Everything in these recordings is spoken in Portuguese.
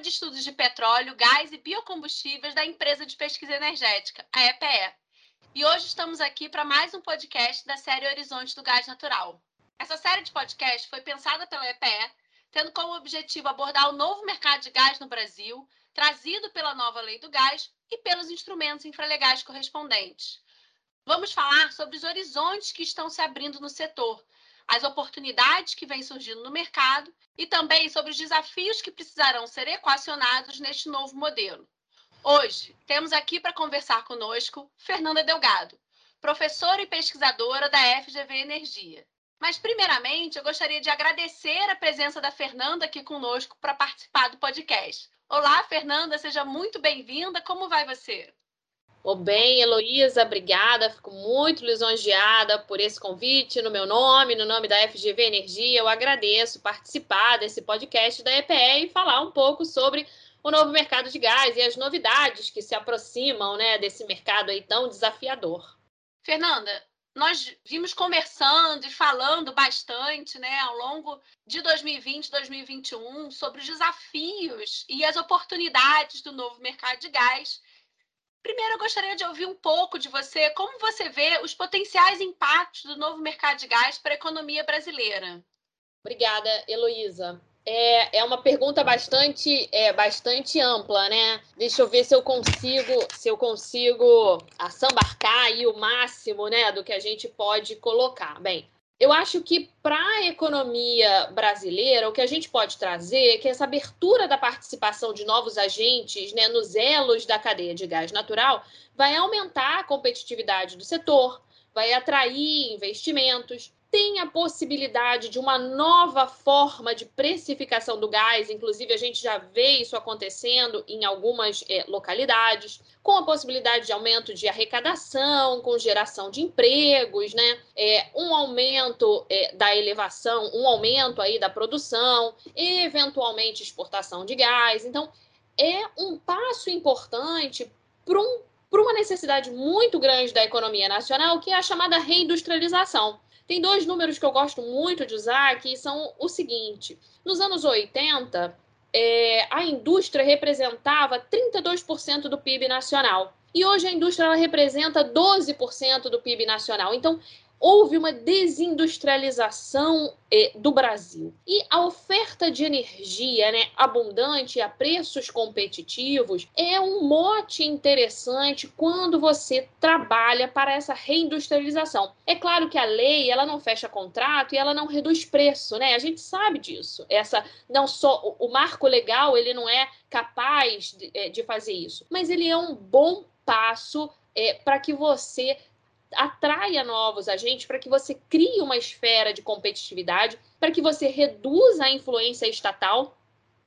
de Estudos de Petróleo, Gás e Biocombustíveis da Empresa de Pesquisa Energética, a EPE. E hoje estamos aqui para mais um podcast da série Horizonte do Gás Natural. Essa série de podcast foi pensada pela EPE, tendo como objetivo abordar o novo mercado de gás no Brasil, trazido pela nova lei do gás e pelos instrumentos infralegais correspondentes. Vamos falar sobre os horizontes que estão se abrindo no setor, as oportunidades que vêm surgindo no mercado e também sobre os desafios que precisarão ser equacionados neste novo modelo. Hoje, temos aqui para conversar conosco Fernanda Delgado, professora e pesquisadora da FGV Energia. Mas, primeiramente, eu gostaria de agradecer a presença da Fernanda aqui conosco para participar do podcast. Olá, Fernanda, seja muito bem-vinda. Como vai você? Ô bem, Heloísa, obrigada. Fico muito lisonjeada por esse convite no meu nome, no nome da FGV Energia. Eu agradeço participar desse podcast da EPE e falar um pouco sobre o novo mercado de gás e as novidades que se aproximam né, desse mercado aí tão desafiador. Fernanda, nós vimos conversando e falando bastante né, ao longo de 2020 e 2021 sobre os desafios e as oportunidades do novo mercado de gás Primeiro, eu gostaria de ouvir um pouco de você, como você vê os potenciais impactos do novo mercado de gás para a economia brasileira. Obrigada, Heloísa. É, é uma pergunta bastante, é, bastante ampla, né? Deixa eu ver se eu consigo, se eu consigo assambarcar aí o máximo, né, do que a gente pode colocar. Bem, eu acho que para a economia brasileira, o que a gente pode trazer é que essa abertura da participação de novos agentes né, nos elos da cadeia de gás natural vai aumentar a competitividade do setor, vai atrair investimentos, tem a possibilidade de uma nova forma de precificação do gás, inclusive a gente já vê isso acontecendo em algumas é, localidades, com a possibilidade de aumento de arrecadação, com geração de empregos, né? É, um aumento é, da elevação, um aumento aí da produção, eventualmente exportação de gás. Então, é um passo importante para um, uma necessidade muito grande da economia nacional, que é a chamada reindustrialização. Tem dois números que eu gosto muito de usar, que são o seguinte: nos anos 80, é, a indústria representava 32% do PIB nacional. E hoje a indústria representa 12% do PIB nacional. Então, houve uma desindustrialização eh, do Brasil. E a oferta de energia né, abundante a preços competitivos é um mote interessante quando você trabalha para essa reindustrialização. É claro que a lei ela não fecha contrato e ela não reduz preço, né? A gente sabe disso. Essa não só o marco legal ele não é capaz de, eh, de fazer isso, mas ele é um bom passo é, para que você atraia novos agentes, para que você crie uma esfera de competitividade, para que você reduza a influência estatal.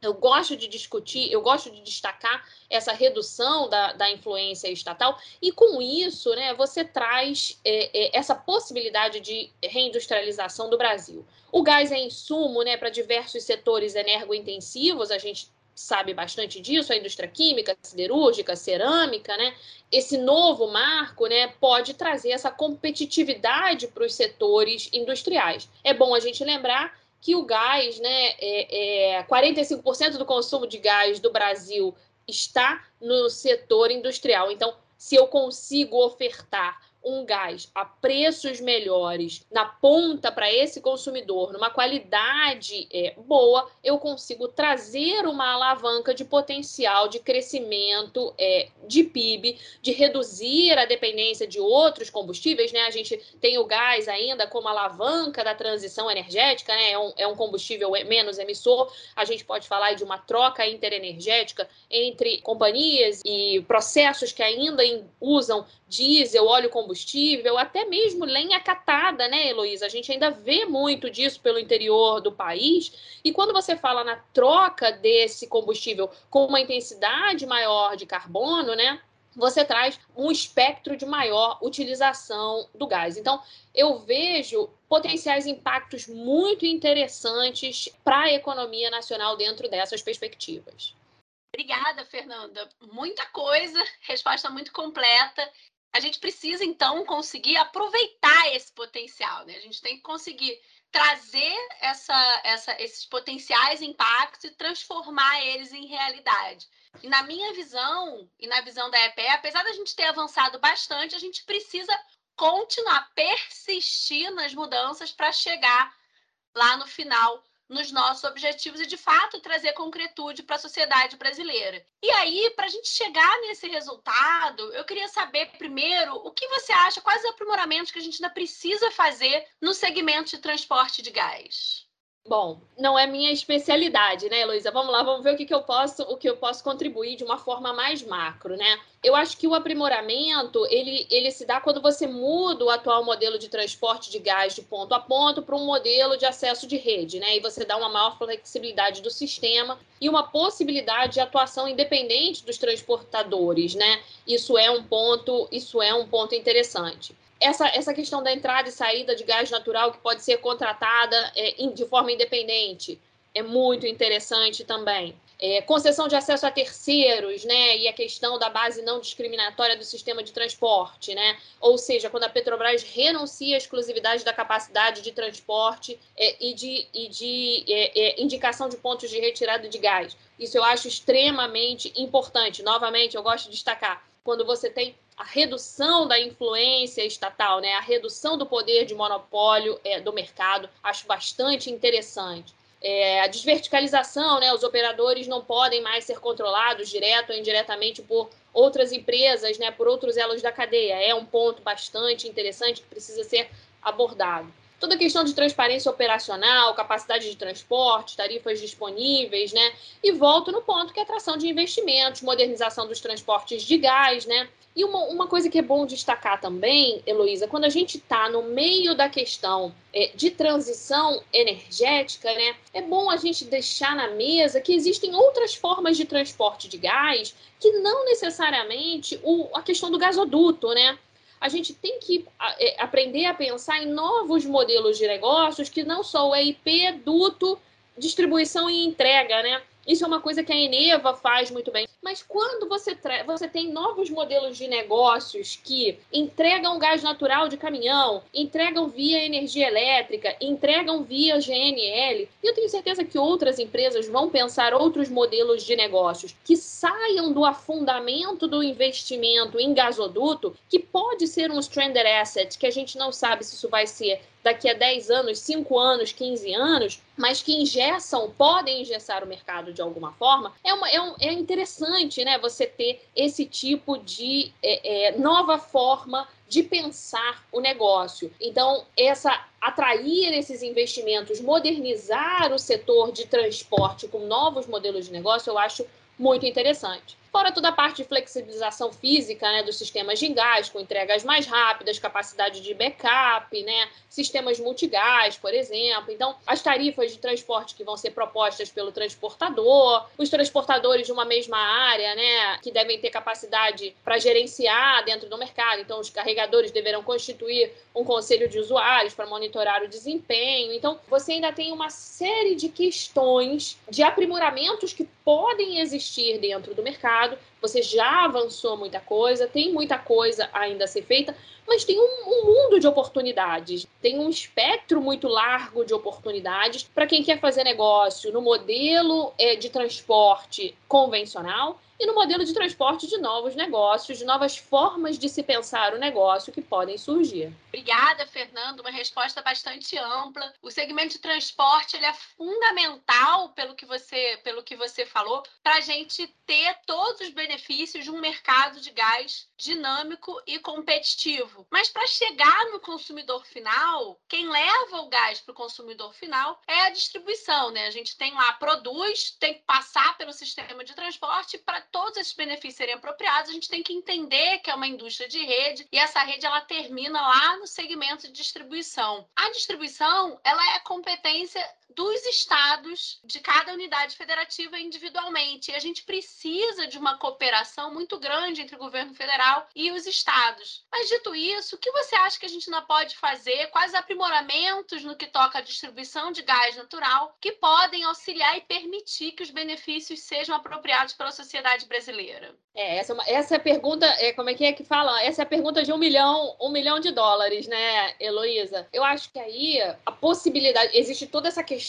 Eu gosto de discutir, eu gosto de destacar essa redução da, da influência estatal, e com isso, né, você traz é, é, essa possibilidade de reindustrialização do Brasil. O gás é insumo né, para diversos setores energointensivos, a gente sabe bastante disso, a indústria química, siderúrgica, cerâmica, né? Esse novo marco, né, pode trazer essa competitividade para os setores industriais. É bom a gente lembrar que o gás, né, é, é 45% do consumo de gás do Brasil está no setor industrial. Então, se eu consigo ofertar um gás a preços melhores na ponta para esse consumidor, numa qualidade é, boa, eu consigo trazer uma alavanca de potencial de crescimento é, de PIB, de reduzir a dependência de outros combustíveis. Né? A gente tem o gás ainda como alavanca da transição energética, né? é, um, é um combustível menos emissor. A gente pode falar de uma troca interenergética entre companhias e processos que ainda usam diesel, óleo combustível, até mesmo lenha catada, né, Heloísa? A gente ainda vê muito disso pelo interior do país. E quando você fala na troca desse combustível com uma intensidade maior de carbono, né? Você traz um espectro de maior utilização do gás. Então, eu vejo potenciais impactos muito interessantes para a economia nacional dentro dessas perspectivas. Obrigada, Fernanda. Muita coisa, resposta muito completa a gente precisa, então, conseguir aproveitar esse potencial. Né? A gente tem que conseguir trazer essa, essa, esses potenciais impactos e transformar eles em realidade. E na minha visão, e na visão da EPE, apesar da gente ter avançado bastante, a gente precisa continuar, persistir nas mudanças para chegar lá no final nos nossos objetivos e, de fato, trazer concretude para a sociedade brasileira. E aí, para a gente chegar nesse resultado, eu queria saber primeiro o que você acha, quais aprimoramentos que a gente ainda precisa fazer no segmento de transporte de gás. Bom, não é minha especialidade, né, Heloísa? Vamos lá, vamos ver o que, que eu posso, o que eu posso contribuir de uma forma mais macro, né? Eu acho que o aprimoramento ele, ele se dá quando você muda o atual modelo de transporte de gás de ponto a ponto para um modelo de acesso de rede, né? E você dá uma maior flexibilidade do sistema e uma possibilidade de atuação independente dos transportadores, né? Isso é um ponto, isso é um ponto interessante essa, essa questão da entrada e saída de gás natural que pode ser contratada é, de forma independente é muito interessante também. É, concessão de acesso a terceiros, né? E a questão da base não discriminatória do sistema de transporte, né? Ou seja, quando a Petrobras renuncia à exclusividade da capacidade de transporte é, e de, e de é, é indicação de pontos de retirada de gás. Isso eu acho extremamente importante. Novamente, eu gosto de destacar quando você tem a redução da influência estatal, né, a redução do poder de monopólio é, do mercado, acho bastante interessante. É, a desverticalização, né, os operadores não podem mais ser controlados direto ou indiretamente por outras empresas, né, por outros elos da cadeia. É um ponto bastante interessante que precisa ser abordado toda a questão de transparência operacional, capacidade de transporte, tarifas disponíveis, né? E volto no ponto que é atração de investimentos, modernização dos transportes de gás, né? E uma, uma coisa que é bom destacar também, Heloísa, quando a gente está no meio da questão é, de transição energética, né, é bom a gente deixar na mesa que existem outras formas de transporte de gás que não necessariamente o, a questão do gasoduto, né? A gente tem que é, aprender a pensar em novos modelos de negócios que não só o EIP, duto, distribuição e entrega, né? Isso é uma coisa que a Eneva faz muito bem. Mas quando você, você tem novos modelos de negócios que entregam gás natural de caminhão, entregam via energia elétrica, entregam via GNL, e eu tenho certeza que outras empresas vão pensar outros modelos de negócios que saiam do afundamento do investimento em gasoduto, que pode ser um stranded asset, que a gente não sabe se isso vai ser daqui a 10 anos, 5 anos, 15 anos, mas que ingessam, podem ingessar o mercado de alguma forma, é, uma, é, um, é interessante né, você ter esse tipo de é, é, nova forma de pensar o negócio. Então, essa atrair esses investimentos, modernizar o setor de transporte com novos modelos de negócio, eu acho muito interessante. Fora toda a parte de flexibilização física né, dos sistemas de gás, com entregas mais rápidas, capacidade de backup, né, sistemas multigás, por exemplo. Então, as tarifas de transporte que vão ser propostas pelo transportador, os transportadores de uma mesma área, né, que devem ter capacidade para gerenciar dentro do mercado. Então, os carregadores deverão constituir um conselho de usuários para monitorar o desempenho. Então, você ainda tem uma série de questões de aprimoramentos que podem existir dentro do mercado. Você já avançou muita coisa, tem muita coisa ainda a ser feita, mas tem um, um mundo de oportunidades, tem um espectro muito largo de oportunidades para quem quer fazer negócio no modelo é, de transporte convencional e no modelo de transporte de novos negócios, de novas formas de se pensar o negócio que podem surgir. Obrigada, Fernando. Uma resposta bastante ampla. O segmento de transporte ele é fundamental, pelo que você, pelo que você falou, para a gente ter todos os benefícios de um mercado de gás dinâmico e competitivo. Mas para chegar no consumidor final, quem leva o gás para o consumidor final é a distribuição, né? A gente tem lá, produz, tem que passar pelo sistema de transporte para todos esses benefícios serem apropriados, a gente tem que entender que é uma indústria de rede e essa rede ela termina lá no segmento de distribuição. A distribuição, ela é competência dos estados de cada unidade federativa individualmente. E a gente precisa de uma cooperação muito grande entre o governo federal e os estados. Mas dito isso, o que você acha que a gente ainda pode fazer? Quais aprimoramentos no que toca à distribuição de gás natural que podem auxiliar e permitir que os benefícios sejam apropriados pela sociedade brasileira? É, essa, é uma, essa é a pergunta, é, como é que é que fala? Essa é a pergunta de um milhão, um milhão de dólares, né, Heloísa? Eu acho que aí a possibilidade, existe toda essa questão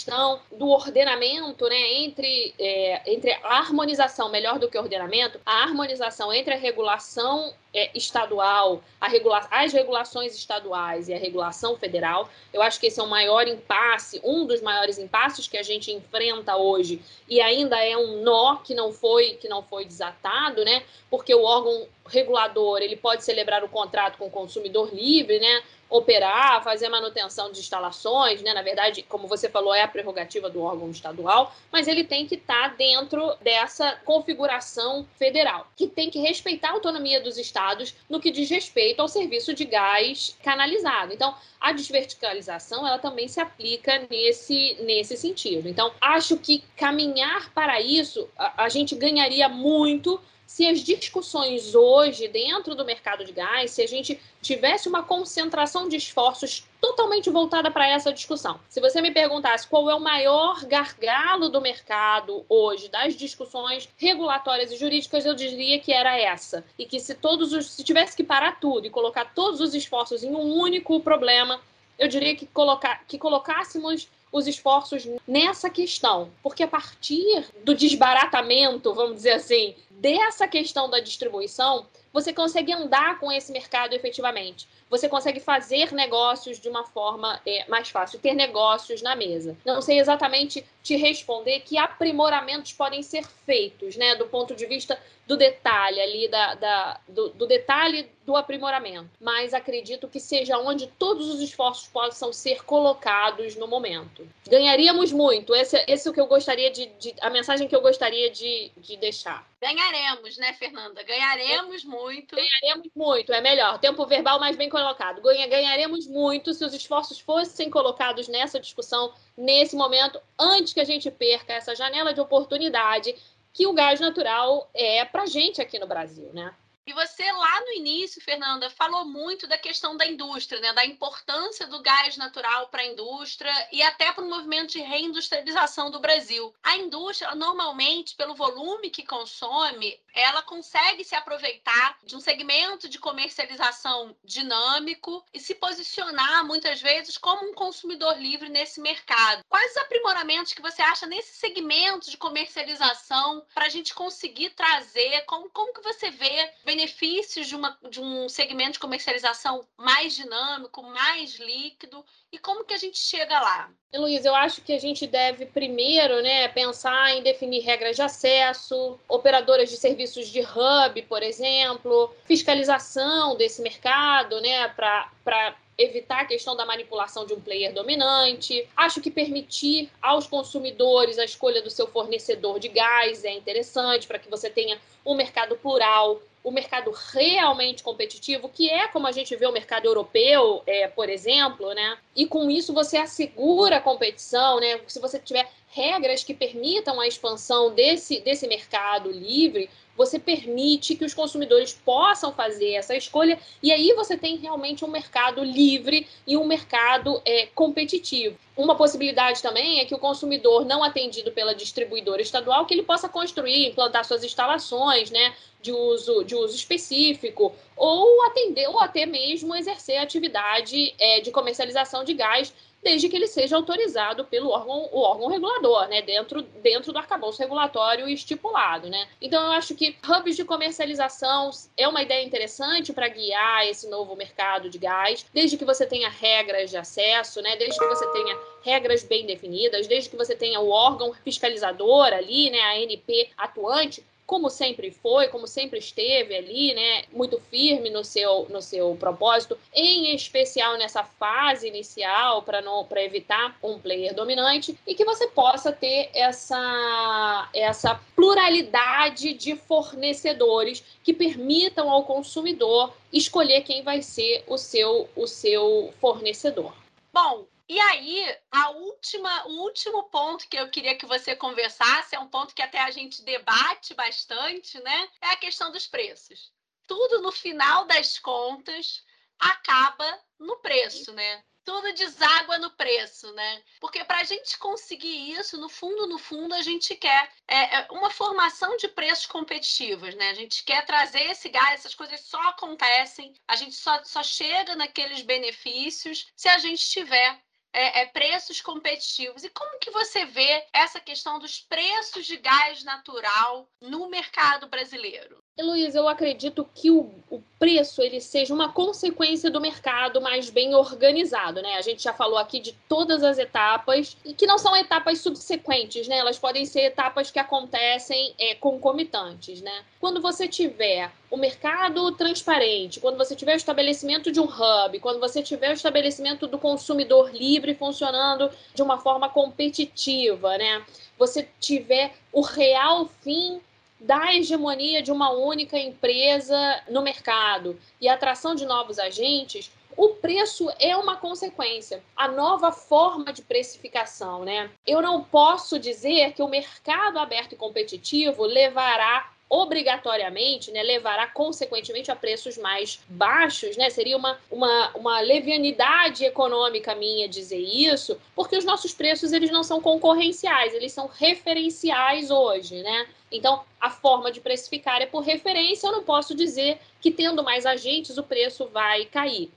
do ordenamento, né, entre, é, entre a harmonização, melhor do que ordenamento, a harmonização entre a regulação é, estadual, regula as regulações estaduais e a regulação federal. Eu acho que esse é o maior impasse, um dos maiores impasses que a gente enfrenta hoje e ainda é um nó que não foi que não foi desatado, né? Porque o órgão regulador ele pode celebrar o contrato com o consumidor livre, né? operar, fazer manutenção de instalações, né? Na verdade, como você falou, é a prerrogativa do órgão estadual, mas ele tem que estar tá dentro dessa configuração federal, que tem que respeitar a autonomia dos estados no que diz respeito ao serviço de gás canalizado. Então, a desverticalização ela também se aplica nesse, nesse sentido. Então, acho que caminhar para isso, a, a gente ganharia muito se as discussões hoje dentro do mercado de gás, se a gente tivesse uma concentração de esforços totalmente voltada para essa discussão. Se você me perguntasse qual é o maior gargalo do mercado hoje das discussões regulatórias e jurídicas, eu diria que era essa. E que se todos os se tivesse que parar tudo e colocar todos os esforços em um único problema, eu diria que colocar que colocássemos os esforços nessa questão, porque a partir do desbaratamento, vamos dizer assim, dessa questão da distribuição, você consegue andar com esse mercado efetivamente. Você consegue fazer negócios de uma forma é, mais fácil, ter negócios na mesa. Não sei exatamente te responder que aprimoramentos podem ser feitos, né, do ponto de vista do detalhe ali, da, da do, do, detalhe do aprimoramento. Mas acredito que seja onde todos os esforços possam ser colocados no momento. Ganharíamos muito. Esse, esse é o que eu gostaria de, de a mensagem que eu gostaria de, de deixar. Ganharemos, né, Fernanda? Ganharemos muito. Ganharemos muito, é melhor. Tempo verbal mais bem colocado. Ganha, ganharemos muito se os esforços fossem colocados nessa discussão, nesse momento, antes que a gente perca essa janela de oportunidade que o gás natural é para gente aqui no Brasil, né? E você lá no início, Fernanda, falou muito da questão da indústria, né? da importância do gás natural para a indústria e até para o movimento de reindustrialização do Brasil. A indústria, normalmente, pelo volume que consome, ela consegue se aproveitar de um segmento de comercialização dinâmico e se posicionar muitas vezes como um consumidor livre nesse mercado. Quais os aprimoramentos que você acha nesse segmento de comercialização para a gente conseguir trazer? Como, como que você vê benefícios de, uma, de um segmento de comercialização mais dinâmico, mais líquido e como que a gente chega lá? Luiz, eu acho que a gente deve primeiro né, pensar em definir regras de acesso, operadoras de serviços de hub, por exemplo, fiscalização desse mercado né, para evitar a questão da manipulação de um player dominante. Acho que permitir aos consumidores a escolha do seu fornecedor de gás é interessante para que você tenha um mercado plural o mercado realmente competitivo, que é como a gente vê o mercado europeu, é, por exemplo, né? E com isso você assegura a competição, né? Se você tiver regras que permitam a expansão desse, desse mercado livre, você permite que os consumidores possam fazer essa escolha e aí você tem realmente um mercado livre e um mercado é, competitivo. Uma possibilidade também é que o consumidor não atendido pela distribuidora estadual que ele possa construir, implantar suas instalações, né, de uso de uso específico ou atender ou até mesmo exercer atividade é, de comercialização de gás desde que ele seja autorizado pelo órgão, o órgão regulador, né, dentro, dentro do arcabouço regulatório estipulado, né. Então, eu acho que hubs de comercialização é uma ideia interessante para guiar esse novo mercado de gás, desde que você tenha regras de acesso, né, desde que você tenha regras bem definidas, desde que você tenha o órgão fiscalizador ali, né, a ANP atuante, como sempre foi, como sempre esteve ali, né, muito firme no seu, no seu propósito, em especial nessa fase inicial para não para evitar um player dominante e que você possa ter essa essa pluralidade de fornecedores que permitam ao consumidor escolher quem vai ser o seu o seu fornecedor. Bom, E aí, a última, o último ponto que eu queria que você conversasse, é um ponto que até a gente debate bastante, né? É a questão dos preços. Tudo no final das contas acaba no preço, né? tudo deságua no preço, né? Porque para a gente conseguir isso, no fundo, no fundo, a gente quer é, é, uma formação de preços competitivos, né? A gente quer trazer esse gás, essas coisas só acontecem, a gente só, só chega naqueles benefícios se a gente tiver é, é, preços competitivos. E como que você vê essa questão dos preços de gás natural no mercado brasileiro? Heloísa, eu acredito que o, o, preço ele seja uma consequência do mercado mais bem organizado, né? A gente já falou aqui de todas as etapas e que não são etapas subsequentes, né? Elas podem ser etapas que acontecem é, concomitantes, né? Quando você tiver o mercado transparente, quando você tiver o estabelecimento de um hub, quando você tiver o estabelecimento do consumidor livre funcionando de uma forma competitiva, né? Você tiver o real fim da hegemonia de uma única empresa no mercado e a atração de novos agentes, o preço é uma consequência, a nova forma de precificação, né? Eu não posso dizer que o mercado aberto e competitivo levará obrigatoriamente, né, levará consequentemente a preços mais baixos, né? Seria uma, uma, uma levianidade econômica minha dizer isso, porque os nossos preços eles não são concorrenciais, eles são referenciais hoje, né? Então, a forma de precificar é por referência, eu não posso dizer que tendo mais agentes o preço vai cair.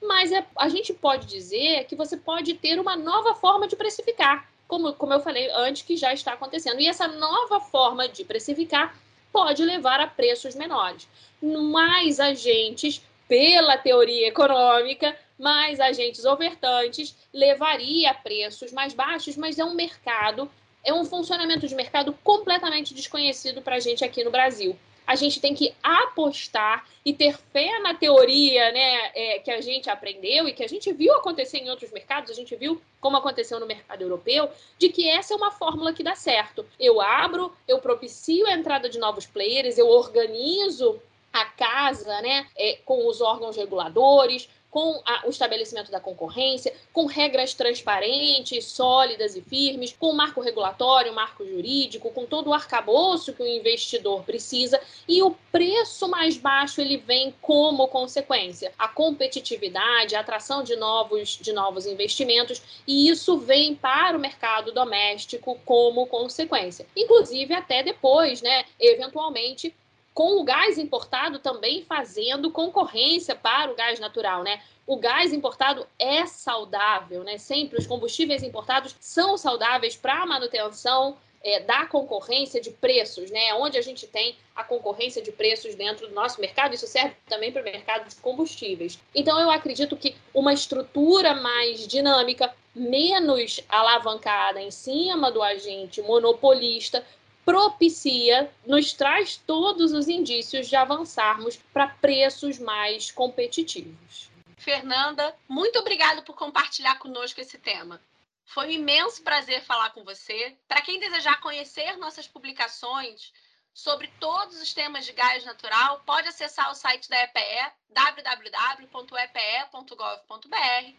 Mas é, a gente pode dizer que você pode ter uma nova forma de precificar, como, como eu falei antes, que já está acontecendo. E essa nova forma de precificar pode levar a preços menores. Mais agentes, pela teoria econômica, mais agentes ofertantes levaria a preços mais baixos, mas é um mercado, é um funcionamento de mercado completamente desconhecido para a gente aqui no Brasil a gente tem que apostar e ter fé na teoria né, é, que a gente aprendeu e que a gente viu acontecer em outros mercados, a gente viu como aconteceu no mercado europeu, de que essa é uma fórmula que dá certo. Eu abro, eu propicio a entrada de novos players, eu organizo a casa né, é, com os órgãos reguladores, com a, o estabelecimento da concorrência, com regras transparentes, sólidas e firmes, com marco regulatório, marco jurídico, com todo o arcabouço que o investidor precisa e o preço mais baixo ele vem como consequência. A competitividade, a atração de novos, de novos investimentos e isso vem para o mercado doméstico como consequência. Inclusive até depois, né, eventualmente com o gás importado também fazendo concorrência para o gás natural, né? O gás importado é saudável, né? Sempre os combustíveis importados são saudáveis para a manutenção é, da concorrência de preços, né? Onde a gente tem a concorrência de preços dentro do nosso mercado, isso serve também para o mercado de combustíveis. Então, eu acredito que uma estrutura mais dinâmica, menos alavancada em cima do agente monopolista, propicia, nos traz todos os indícios de avançarmos para preços mais competitivos. Fernanda, muito obrigada por compartilhar conosco esse tema. Foi um imenso prazer falar com você. Para quem desejar conhecer nossas publicações sobre todos os temas de gás natural, pode acessar o site da EPE, www.epe.gov.br.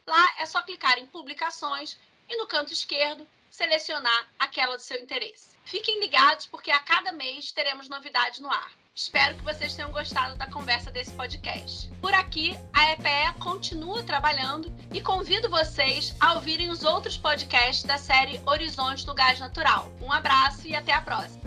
Lá é só clicar em publicações e no canto esquerdo selecionar aquela do seu interesse. Fiquem ligados porque a cada mês teremos novidades no ar. Espero que vocês tenham gostado da conversa desse podcast. Por aqui, a EPE continua trabalhando e convido vocês a ouvirem os outros podcasts da série Horizonte do Gás Natural. Um abraço e até a próxima!